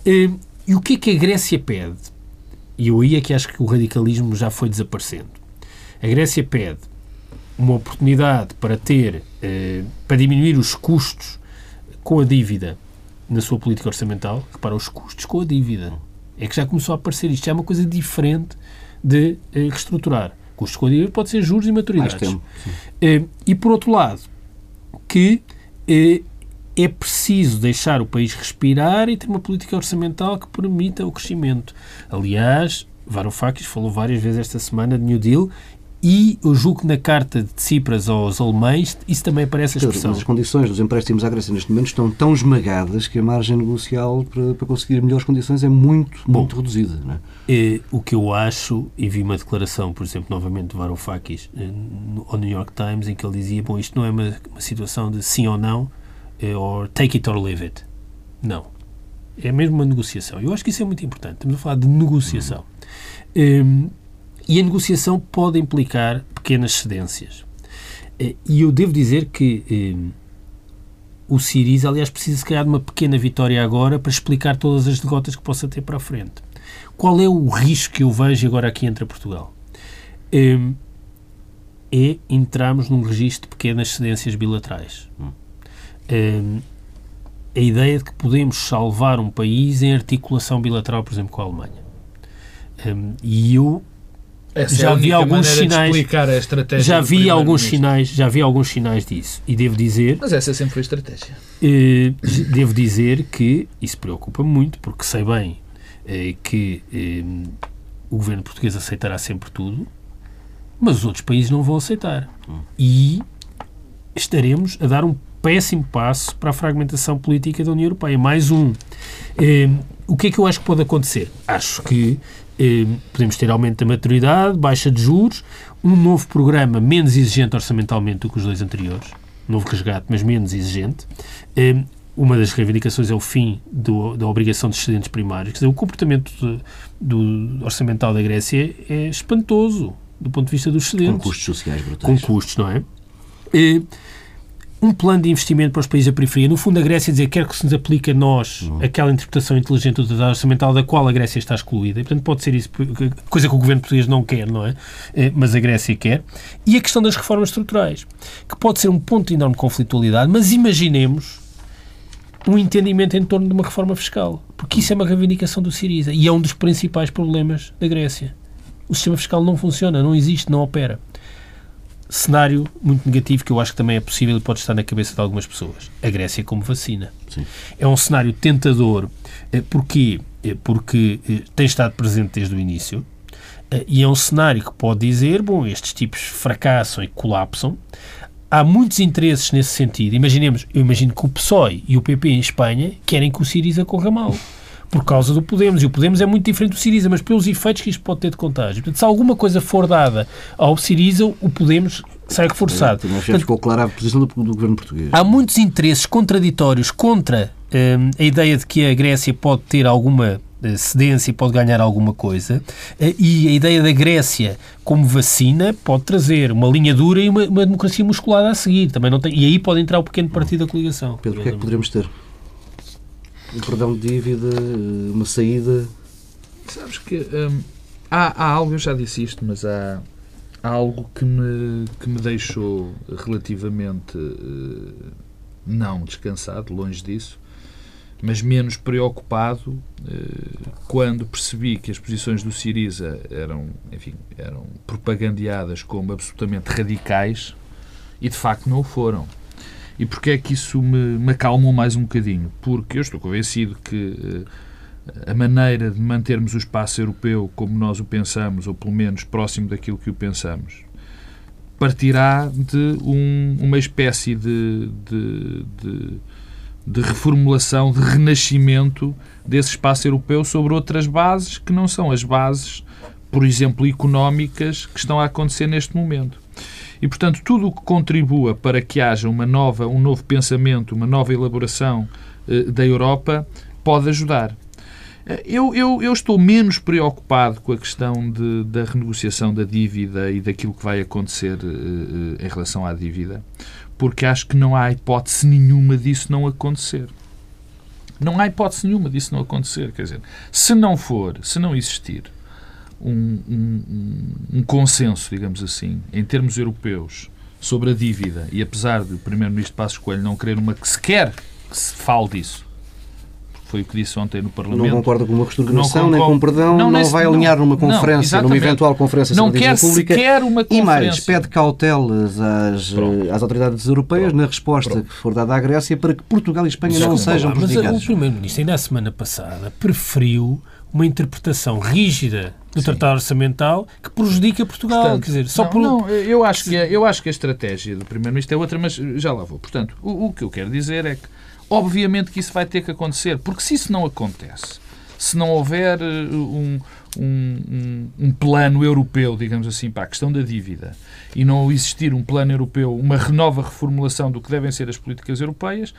Eh, e o que é que a Grécia pede? E eu aí é que acho que o radicalismo já foi desaparecendo. A Grécia pede uma oportunidade para ter, eh, para diminuir os custos com a dívida na sua política orçamental. Repara, os custos com a dívida. É que já começou a aparecer isto. Já é uma coisa diferente de eh, reestruturar. Custos com dívida pode ser juros e maturidades. Eh, e, por outro lado, que eh, é preciso deixar o país respirar e ter uma política orçamental que permita o crescimento. Aliás, Varoufakis falou várias vezes esta semana de New Deal e eu julgo que na carta de Tsipras aos alemães isso também aparece a expressão. Mas as condições dos empréstimos à Grécia neste momento estão tão esmagadas que a margem negocial para, para conseguir melhores condições é muito, Bom, muito reduzida. Não é? é? o que eu acho, e vi uma declaração, por exemplo, novamente de Varoufakis eh, ao New York Times, em que ele dizia, bom, isto não é uma, uma situação de sim ou não, é, or take it or leave it. Não. É mesmo uma negociação. Eu acho que isso é muito importante. Estamos a falar de negociação. Hum. E a negociação pode implicar pequenas cedências. Eh, e eu devo dizer que eh, o Siriza, aliás, precisa se criar de uma pequena vitória agora para explicar todas as derrotas que possa ter para a frente. Qual é o risco que eu vejo agora aqui entre Portugal? Eh, é entrarmos num registro de pequenas cedências bilaterais. Hum. A ideia de que podemos salvar um país em articulação bilateral, por exemplo, com a Alemanha. E eu essa já é vi alguns sinais. já vi alguns sinais, já vi alguns sinais disso. E devo dizer. Mas essa sempre foi a estratégia. Eh, devo dizer que isso preocupa muito, porque sei bem eh, que eh, o governo português aceitará sempre tudo, mas os outros países não vão aceitar. Hum. E estaremos a dar um péssimo passo para a fragmentação política da União Europeia. Mais um. o que é que eu acho que pode acontecer? Acho que podemos ter aumento da maturidade, baixa de juros, um novo programa menos exigente orçamentalmente do que os dois anteriores, novo resgate, mas menos exigente. Eh, uma das reivindicações é o fim do, da obrigação de excedentes primários. Quer dizer, o comportamento de, do orçamental da Grécia é espantoso do ponto de vista dos excedentes. Com custos sociais brutais. Com custos, não é? Eh, um plano de investimento para os países da periferia. No fundo, a Grécia dizer quer que se nos aplique a nós uhum. aquela interpretação inteligente do tratado orçamental da qual a Grécia está excluída. E, portanto, pode ser isso, coisa que o governo português não quer, não é? é? Mas a Grécia quer. E a questão das reformas estruturais, que pode ser um ponto de enorme conflitualidade, mas imaginemos um entendimento em torno de uma reforma fiscal. Porque isso é uma reivindicação do Siriza e é um dos principais problemas da Grécia. O sistema fiscal não funciona, não existe, não opera cenário muito negativo que eu acho que também é possível e pode estar na cabeça de algumas pessoas. A Grécia como vacina. Sim. É um cenário tentador. Eh, porquê? Eh, porque eh, tem estado presente desde o início e é um cenário que pode dizer, bom, estes tipos fracassam e colapsam. há muitos interesses nesse sentido. Imaginemos, eu imagino que o PSOE e o PP em Espanha querem que o Siriza corra mal. Por causa do Podemos. E o Podemos é muito diferente do Siriza, mas pelos efeitos que isto pode ter de contágio. Portanto, se alguma coisa for dada ao Siriza, o Podemos sai reforçado. É, Portanto, ficou clara a posição do, do, governo português. Há muitos interesses contraditórios contra hum, a ideia de que a Grécia pode ter alguma eh, cedência e pode ganhar alguma coisa, eh, e a ideia da Grécia como vacina pode trazer uma linha dura e uma, uma democracia musculada a seguir. Também não tem, e aí pode entrar o pequeno partido da coligação. Pedro, o que é que poderemos ter? Um perdão de dívida, eh, uma saída. Sabes que hum, há, há, algo, eu já disse isto, mas há, há algo que me, que me deixou relativamente uh, não descansado, longe disso, mas menos preocupado uh, quando percebi que as posições do Siriza eram, enfim, eram propagandeadas como absolutamente radicais e de facto não o foram. E porquê é que isso me, me acalmou mais um bocadinho? Porque eu estou convencido que uh, a maneira de mantermos o espaço europeu como nós o pensamos, ou pelo menos próximo daquilo que o pensamos, partirá de um, uma espécie de, de, de, de, reformulação, de renascimento desse espaço europeu sobre outras bases que não são as bases, por exemplo, económicas que estão a acontecer neste momento. E, portanto, tudo o que contribua para que haja uma nova, um novo pensamento, uma nova elaboração eh, da Europa, pode ajudar. Eh, eu, eu, eu, estou menos preocupado com a questão de, da renegociação da dívida e daquilo que vai acontecer uh, em relação à dívida, porque acho que não há hipótese nenhuma disso não acontecer. Não há hipótese nenhuma disso não acontecer. Quer dizer, se não for, se não existir um, um, um consenso, digamos assim, em termos europeus sobre a dívida, e apesar do Primeiro-Ministro Passos Coelho não querer uma que sequer que se fale disso, foi o que disse ontem no Parlamento. Não concorda com uma reestrução, nem com um perdão, não, não vai alinhar numa conferência, não, numa eventual conferência não sobre a dívida pública. Quer uma conferência. E mais, pede cautelas às, às autoridades europeias Pronto. na resposta Pronto. que for dada à Grécia para que Portugal e Espanha não sejam prejudicados. Mas o Primeiro-Ministro, ainda a semana passada, preferiu uma interpretação rígida do Sim. Tratado Orçamental que prejudica Portugal. Portanto, quer dizer, só não, por... não, eu acho que eu acho que a estratégia do primeiro-ministro é outra, mas já lá vou. Portanto, o, o, que eu quero dizer é que obviamente que isso vai ter que acontecer, porque se isso não acontece, se não houver uh, um, um, um, plano europeu, digamos assim, para a questão da dívida e não existir um plano europeu, uma nova reformulação do que devem ser as políticas europeias,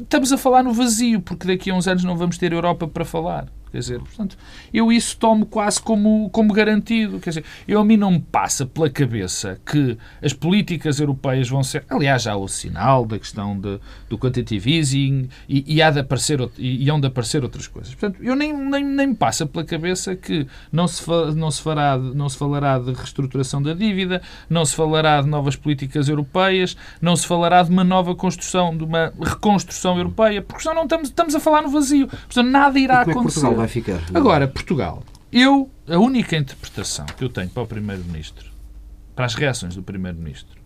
estamos a falar no vazio, porque daqui a uns anos não vamos ter Europa para falar. Quer dizer, portanto, eu isso tomo quase como, como garantido. Quer dizer, eu a mim não me passa pela cabeça que as políticas europeias vão ser. Aliás, já há o sinal da questão de, do quantitative easing e, e, há de aparecer, e, e hão de aparecer outras coisas. Portanto, eu nem, nem, nem me passa pela cabeça que não se, fa, não, se fará, não se falará de reestruturação da dívida, não se falará de novas políticas europeias, não se falará de uma nova construção, de uma reconstrução europeia, porque senão não estamos, estamos a falar no vazio. Portanto, nada irá é acontecer vai ficar. Agora, Portugal. Eu, a única interpretação que eu tenho para o Primeiro-Ministro, para as reações do Primeiro-Ministro,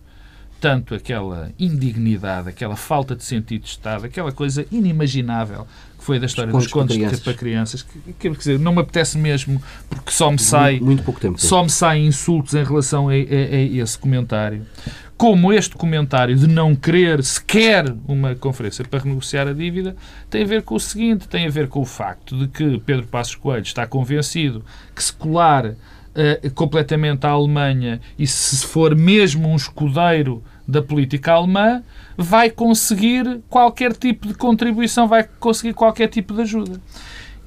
tanto aquela indignidade, aquela falta de sentido de Estado, aquela coisa inimaginável que foi da história dos contos para crianças, para crianças que, quer dizer, não me apetece mesmo, porque só me sai, muito, muito pouco tempo. Só me saem insultos em relação a, a, a esse comentário como este comentário de não querer sequer uma conferência para renegociar a dívida, tem a ver com o seguinte: tem a ver com o facto de que Pedro Passos Coelho está convencido que se colar uh, completamente à Alemanha e se for mesmo um escudeiro da política alemã, vai conseguir qualquer tipo de contribuição, vai conseguir qualquer tipo de ajuda.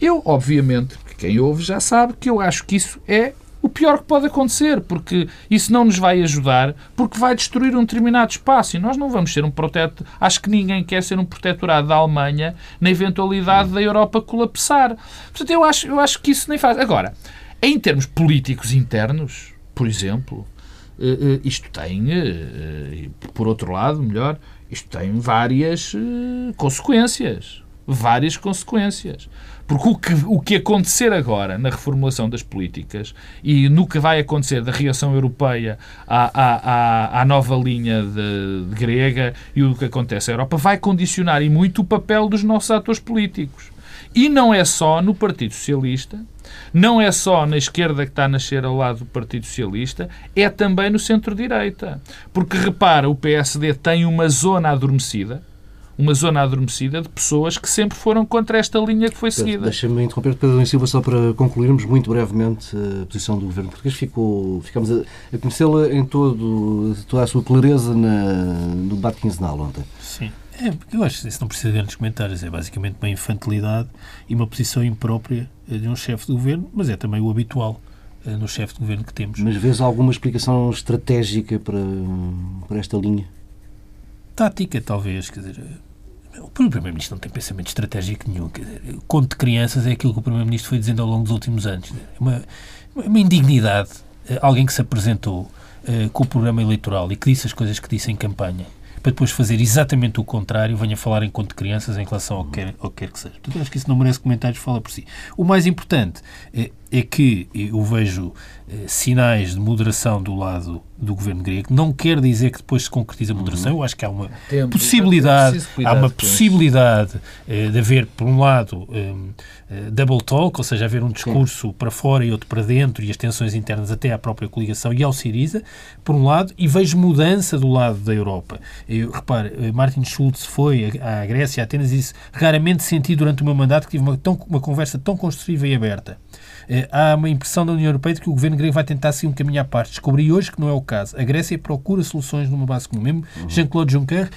Eu, obviamente, quem ouve já sabe que eu acho que isso é o pior que pode acontecer, porque isso não nos vai ajudar, porque vai destruir um determinado espaço e nós não vamos ser um protetor. Acho que ninguém quer ser um protetorado da Alemanha na eventualidade da Europa colapsar. Portanto, eu acho, eu acho que isso nem faz. Agora, em termos políticos internos, por exemplo, eh, eh, isto tem, eh, por outro lado, melhor, isto tem várias consequências. Várias consequências. Porque o que, o que acontecer agora na reformulação das políticas e no que vai acontecer da reação europeia à, à, à, à nova linha de, de grega e o que acontece na Europa vai condicionar e muito o papel dos nossos atores políticos. E não é só no Partido Socialista, não é só na esquerda que está a nascer ao lado do Partido Socialista, é também no centro-direita. Porque repara, o PSD tem uma zona adormecida, uma zona adormecida de pessoas que sempre foram contra esta linha que foi seguida. Deixa-me interromper, Pedro Silva, só para concluirmos muito brevemente a posição do governo português. Ficou, ficamos a, a conhecê-la em todo, toda a sua clareza na, no debate quinzenal ontem. Sim. É, eu acho que isso não precisa de grandes comentários. É basicamente uma infantilidade e uma posição imprópria de um chefe de governo, mas é também o habitual eh, no chefe de governo que temos. Mas vês alguma explicação estratégica para, para esta linha? Tática, talvez. Quer dizer, o Primeiro-Ministro não tem pensamento estratégico nenhum. Dizer, conto de crianças é aquilo que o Primeiro-Ministro foi dizendo ao longo dos últimos anos. É uma, uma indignidade. Eh, alguém que se apresentou uh, com o programa eleitoral e que disse as coisas que disse em campanha para depois fazer exatamente o contrário, venha falar em conto de crianças em relação ao que quer, que, quer que seja. Portanto, acho que isso não merece comentários, fala por si. O mais importante é, é que eu vejo eh, sinais de moderação do lado do governo grego. Não quer dizer que depois se concretiza a moderação. Eu acho que há uma Tempo, possibilidade, há uma possibilidade eh, de haver, por um lado, eh, eh, double talk, ou seja, haver um discurso Sim. para fora e outro para dentro e as tensões internas até à própria coligação e ao Siriza, por um lado, e vejo mudança do lado da Europa. Eu, repare, Martin Schulz foi à Grécia, a Atenas, e disse raramente senti durante o meu mandato que tive uma, tão, uma conversa tão construtiva e aberta. Eh, há uma impressão da União Europeia de que o governo grego vai tentar seguir um caminho à parte. Descobri hoje que não é o caso. A Grécia procura soluções numa base comum. Mesmo uhum. Jean-Claude Juncker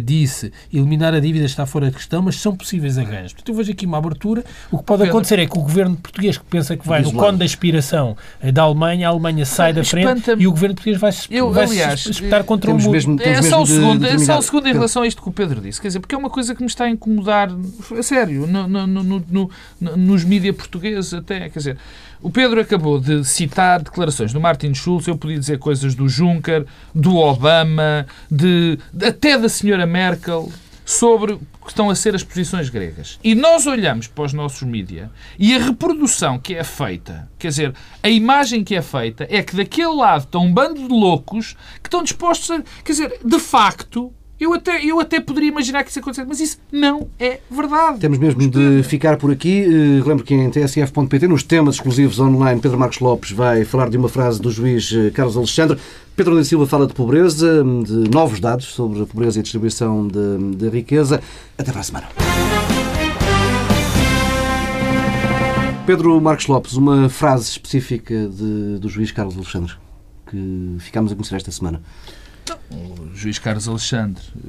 disse eliminar a dívida está fora de questão, mas são possíveis arranjos. Portanto, eu vejo aqui uma abertura. O que pode Pedro. acontecer é que o governo português que pensa que vai no cone da inspiração eh, da Alemanha, a Alemanha sai da frente e o governo português vai se, eu, vai aliás, se espetar contra o um muro. É só o segundo, é só o segundo em relação a isto que o Pedro disse. Quer dizer, porque é uma coisa que me está a incomodar, a sério, no, no, no, nos mídias portugueses até. Quer dizer, o Pedro acabou de citar declarações do Martin Schulz, eu podia dizer coisas do Juncker, do Obama, de, até da senhora Merkel, sobre o que estão a ser as posições gregas. E nós olhamos para os nossos mídias e a reprodução que é feita, quer dizer, a imagem que é feita é que daquele lado estão um bando de loucos que estão dispostos a. Quer dizer, de facto, eu até, eu até poderia imaginar que isso acontecesse, mas isso não é verdade. Temos mesmo de ficar por aqui. Uh, lembro que em tsf.pt, nos temas exclusivos online, Pedro Marcos Lopes vai falar de uma frase do juiz eh, Carlos Alexandre. Pedro da Silva fala de pobreza, de novos dados sobre a pobreza e a distribuição de, de riqueza. Até para a semana. Pedro Marcos Lopes, uma frase específica de, do juiz Carlos Alexandre que ficámos a conhecer esta semana. O juiz Carlos Alexandre, eh,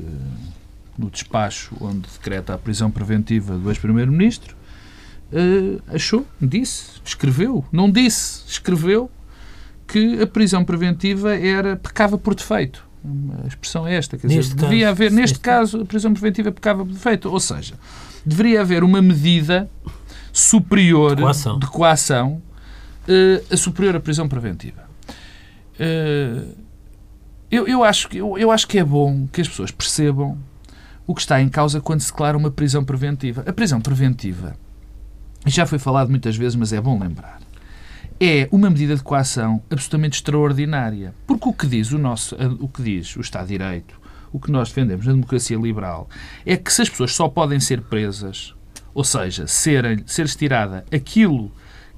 no despacho onde decreta a prisão preventiva do ex-primeiro-ministro, eh, achou, disse, escreveu, não disse, escreveu que a prisão preventiva era pecava por defeito. A expressão é esta, quer dizer, neste devia caso, haver, neste caso, a prisão preventiva pecava por defeito, ou seja, deveria haver uma medida superior de coação, de coação uh, a superior à prisão preventiva. Uh, eu, eu, acho, eu, eu acho que é bom que as pessoas percebam o que está em causa quando se declara uma prisão preventiva. A prisão preventiva, já foi falado muitas vezes, mas é bom lembrar, é uma medida de coação absolutamente extraordinária. Porque o que diz o, nosso, o, que diz o Estado de Direito, o que nós defendemos na democracia liberal, é que se as pessoas só podem ser presas, ou seja, ser, ser estirada aquilo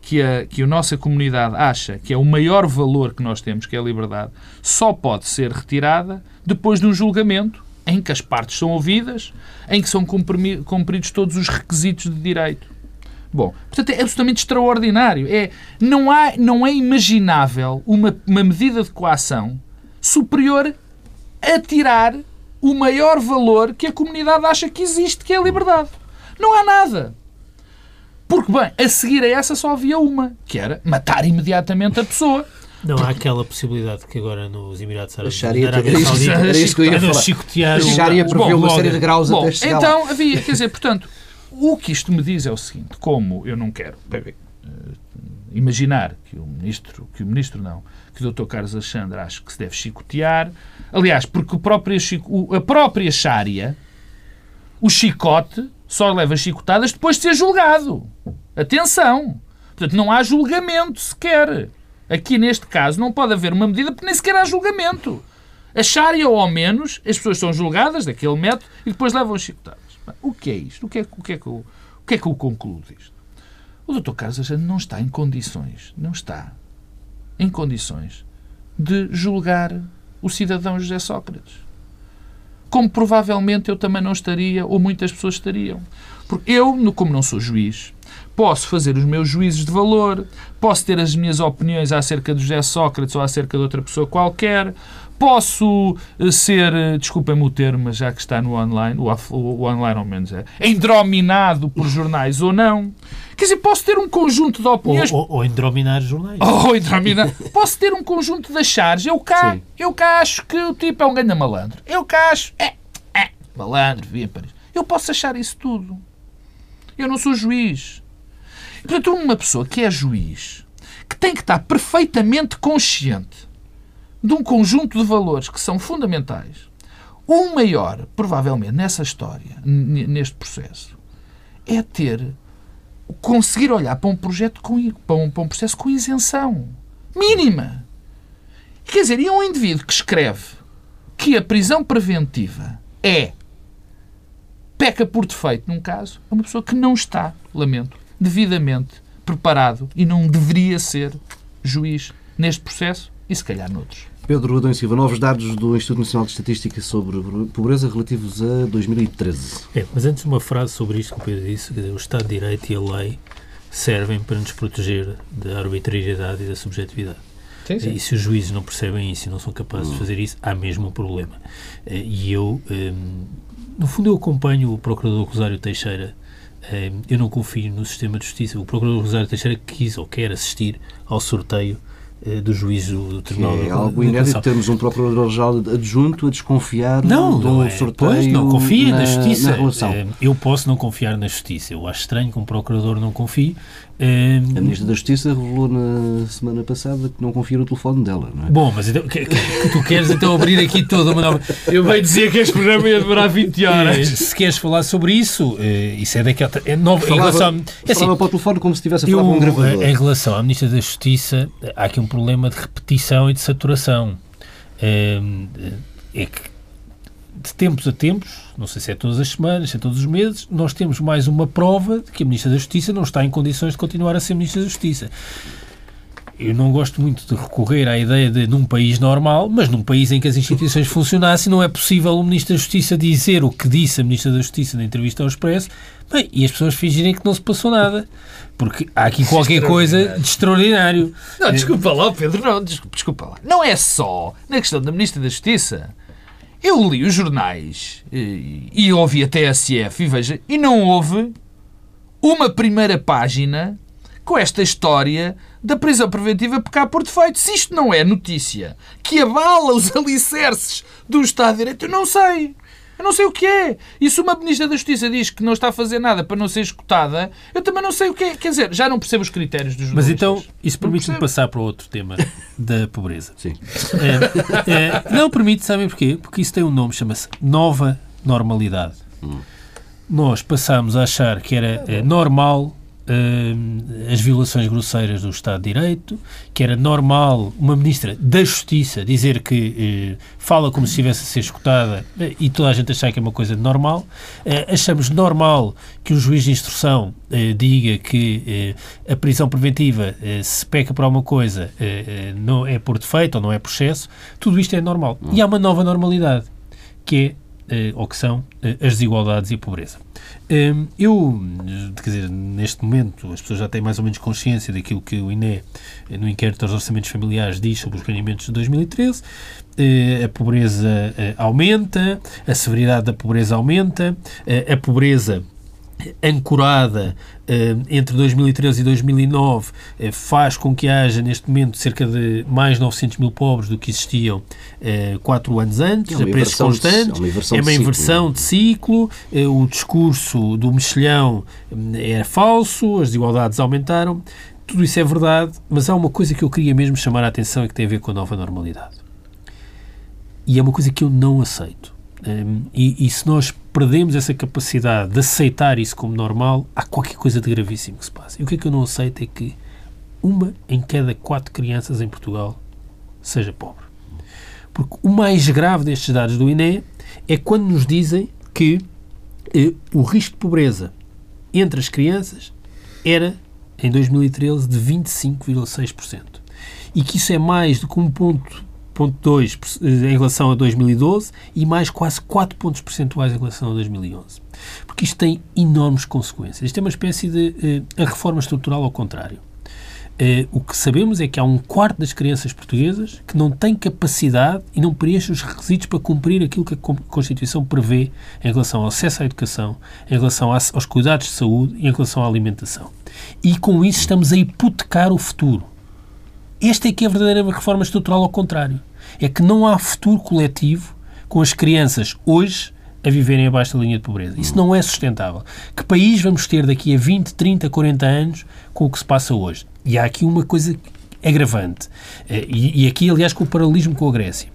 que a, que a nossa comunidade acha que é o maior valor que nós temos, que é a liberdade, só pode ser retirada depois de um julgamento em que as partes são ouvidas, em que são cumpridos todos os requisitos de direito. Bom, portanto, é absolutamente extraordinário. É, não, há, não é imaginável uma, uma medida de coação superior a tirar o maior valor que a comunidade acha que existe, que é a liberdade. Não há nada. Porque, bem, a seguir a essa só havia uma, que era matar imediatamente a pessoa. Não há aquela possibilidade que agora nos Emirados Árabes Sharia, era, isso, era isso que eu ia falar. Chicotear o Sharia prevê uma série de graus bom, até chegar Então lá. havia, quer dizer, portanto, o que isto me diz é o seguinte, como eu não quero bem, uh, imaginar que o ministro, que o ministro não, que o Dr. Carlos Alexandre acha que se deve chicotear, aliás, porque o próprio, a própria Sharia, o chicote, só leva chicotadas depois de ser julgado. Atenção! Portanto, não há julgamento sequer. Aqui, neste caso, não pode haver uma medida porque nem sequer há julgamento. A Sharia, ou ao menos, as pessoas são julgadas daquele método e depois levam chicotadas. O que é isto? O que é, o que, é que o, que é que eu concluo disto? O Dr. Carlos Alexandre não está em condições, não está em condições de julgar o cidadão José Sócrates. Como provavelmente eu também não estaria, ou muitas pessoas estariam. Porque eu, como não sou juiz, posso fazer os meus juízes de valor, posso ter as minhas opiniões acerca de José Sócrates ou acerca de outra pessoa qualquer, posso eh, ser, eh, desculpem-me o termo, mas já que está no online, o, o online ao menos é, endrominado por jornais ou não. Quer dizer, posso ter um conjunto de opiniões. Ou, ou, ou endrominar jornais. Ou endrominar. posso ter um conjunto de achares. Eu cá, Sim. eu cá acho que o tipo é um grande malandro. Eu cá acho. É, é, malandro, via para Eu posso achar isso tudo. Eu não sou juiz. Portanto, uma pessoa que é juiz, que tem que estar perfeitamente consciente de um conjunto de valores que são fundamentais, o maior, provavelmente, nessa história, neste processo, é ter conseguir olhar para um projeto com, para um, para um processo com isenção mínima. Quer dizer, e um indivíduo que escreve que a prisão preventiva é peca por defeito num caso, é uma pessoa que não está, lamento, devidamente preparado e não deveria ser juiz neste processo e se calhar noutros. Pedro Adão Silva, novos dados do Instituto Nacional de Estatística sobre pobreza relativos a 2013. É, mas antes uma frase sobre isto que o Pedro disse, o Estado de Direito e a lei servem para nos proteger da arbitrariedade e da subjetividade. Sim, sim. E se os juízes não percebem isso e não são capazes hum. de fazer isso, há mesmo um problema. Eh, e eu, hum, no fundo, eu acompanho o Procurador Rosário Teixeira eu não confio no sistema de justiça. O Procurador Rosário Teixeira quis ou quer assistir ao sorteio do juiz do Tribunal é algo inédito termos um Procurador-Geral adjunto a desconfiar não, do é. sorteio pois, não confia na, na Justiça. Na relação. Eh, eu posso não confiar na Justiça. Eu acho estranho que um Procurador não confie, a Ministra da Justiça revelou na semana passada que não confia no telefone dela, não é? Bom, mas então, que, que tu queres então abrir aqui toda uma nova... Eu bem dizer que este programa ia demorar 20 horas. Eh, se queres falar sobre isso, eh, isso é daquela... É nova, falava, em relação, é assim, falava para o telefone como se estivesse a falar eu, com um gravador. Em relação à Ministra da Justiça, há aqui um problema de repetição e de saturação. É, é que de tempos a tempos, não sei se é todas as semanas, se é todos os meses, nós temos mais uma prova de que a Ministra da Justiça não está em condições de continuar a ser Ministra da Justiça. Eu não gosto muito de recorrer à ideia de num país normal, mas num país em que as instituições funcionassem, não é possível o Ministro da Justiça dizer o que disse a Ministra da Justiça na entrevista ao Expresso, bem, e as pessoas fingirem que não se passou nada. Porque há aqui qualquer coisa de extraordinário. Não, desculpa lá, Pedro, não, desculpa, desculpa lá. Não é só na questão da Ministra da Justiça. Eu li os jornais e, e ouvi a TSF e veja, e não houve uma primeira página com esta história da prisão preventiva por cá por defeito. Se isto não é notícia que abala os alicerces do Estado de Direito, eu não sei. Eu não sei o que é. E se uma Ministra da Justiça diz que não está a fazer nada para não ser escutada, eu também não sei o que é. Quer dizer, já não percebo os critérios dos Mas então, isso permite-me passar para outro tema da pobreza. Sim. É, é, não permite, sabem porquê? Porque isso tem um nome, chama-se nova normalidade. Hum. Nós passamos a achar que era é, normal as violações grosseiras do Estado de Direito, que era normal uma Ministra da Justiça dizer que uh, fala como se estivesse a ser escutada uh, e toda a gente achar que é uma coisa normal. achamos normal que um juiz de instrução diga que a prisão preventiva, se peca por alguma coisa, não é por defeito ou não é processo. Tudo isto é normal. E há uma nova normalidade, que é, ou que são, as desigualdades e a pobreza. Hum, eu, quer dizer, neste momento as pessoas já têm mais ou menos consciência daquilo que o INE, no inquérito aos orçamentos familiares, diz sobre os rendimentos de 2013. Eh, a pobreza eh, aumenta, a severidade da pobreza aumenta, eh, a pobreza ancorada uh, entre 2013 e 2009 uh, faz com que haja neste momento cerca de mais 900 mil pobres do que existiam uh, quatro anos antes, é a preços constantes, é uma inversão, é inversão de ciclo, de ciclo o discurso do mexilhão é falso, as desigualdades aumentaram, tudo isso é verdade, mas há uma coisa que eu queria mesmo chamar a atenção e que tem a ver com a nova normalidade. E é uma coisa que eu não aceito um, e, e, se nós perdemos essa capacidade de aceitar isso como normal, há qualquer coisa de gravíssimo que se passa. E o que é que eu não aceito é que uma em cada quatro crianças em Portugal seja pobre. Porque o mais grave destes dados do INE é quando nos dizem que eh, o risco de pobreza entre as crianças era, em 2013, de 25,6%. E que isso é mais do que um ponto 0,2 em relação a 2012 e mais quase 4 pontos percentuais em relação a 2011. Porque isto tem enormes consequências. Isto é uma espécie de uh, a reforma estrutural ao contrário. Uh, o que sabemos é que há um quarto das crianças portuguesas que não tem capacidade e não preenche os requisitos para cumprir aquilo que a Constituição prevê em relação ao acesso à educação, em relação aos cuidados de saúde e em relação à alimentação. E com isso estamos a hipotecar o futuro. Esta é que é a verdadeira reforma estrutural ao contrário. É que não há futuro coletivo com as crianças hoje a viverem abaixo da linha de pobreza. Isso não é sustentável. Que país vamos ter daqui a 20, 30, 40 anos com o que se passa hoje? E há aqui uma coisa agravante. Eh, e, aqui, aliás, com o paralelismo com a Grécia.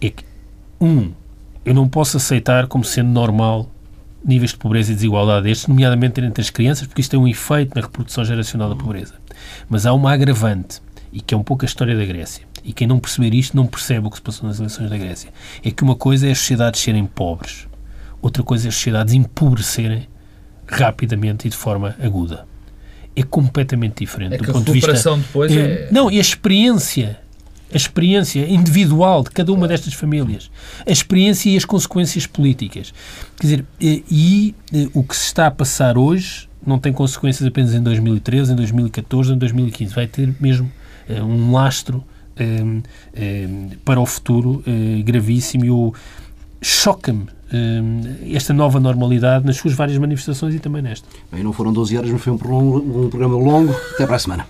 É que, um, eu não posso aceitar como sendo normal níveis de pobreza e desigualdade destes, nomeadamente entre as crianças, porque isto tem um efeito na reprodução geracional da pobreza. Mas há uma agravante e que é um pouco a história da Grécia. E quem não perceber isto não percebe o que se passou nas eleições da Grécia. É que uma coisa é as sociedades serem pobres, outra coisa é as sociedades empobrecerem rapidamente e de forma aguda. É completamente diferente. É do ponto de vista, depois é, é... Não, e a experiência a experiência individual de cada uma destas famílias, a experiência e as consequências políticas. Quer dizer, e, e, e o que se está a passar hoje não tem consequências apenas em 2013, em 2014, em 2015. Vai ter mesmo eh, um lastro eh, eh, para o futuro gravíssimo e choca-me esta nova normalidade nas suas várias manifestações e também nesta. Bem, não foram 12 horas, mas foi um programa longo. Até para a semana.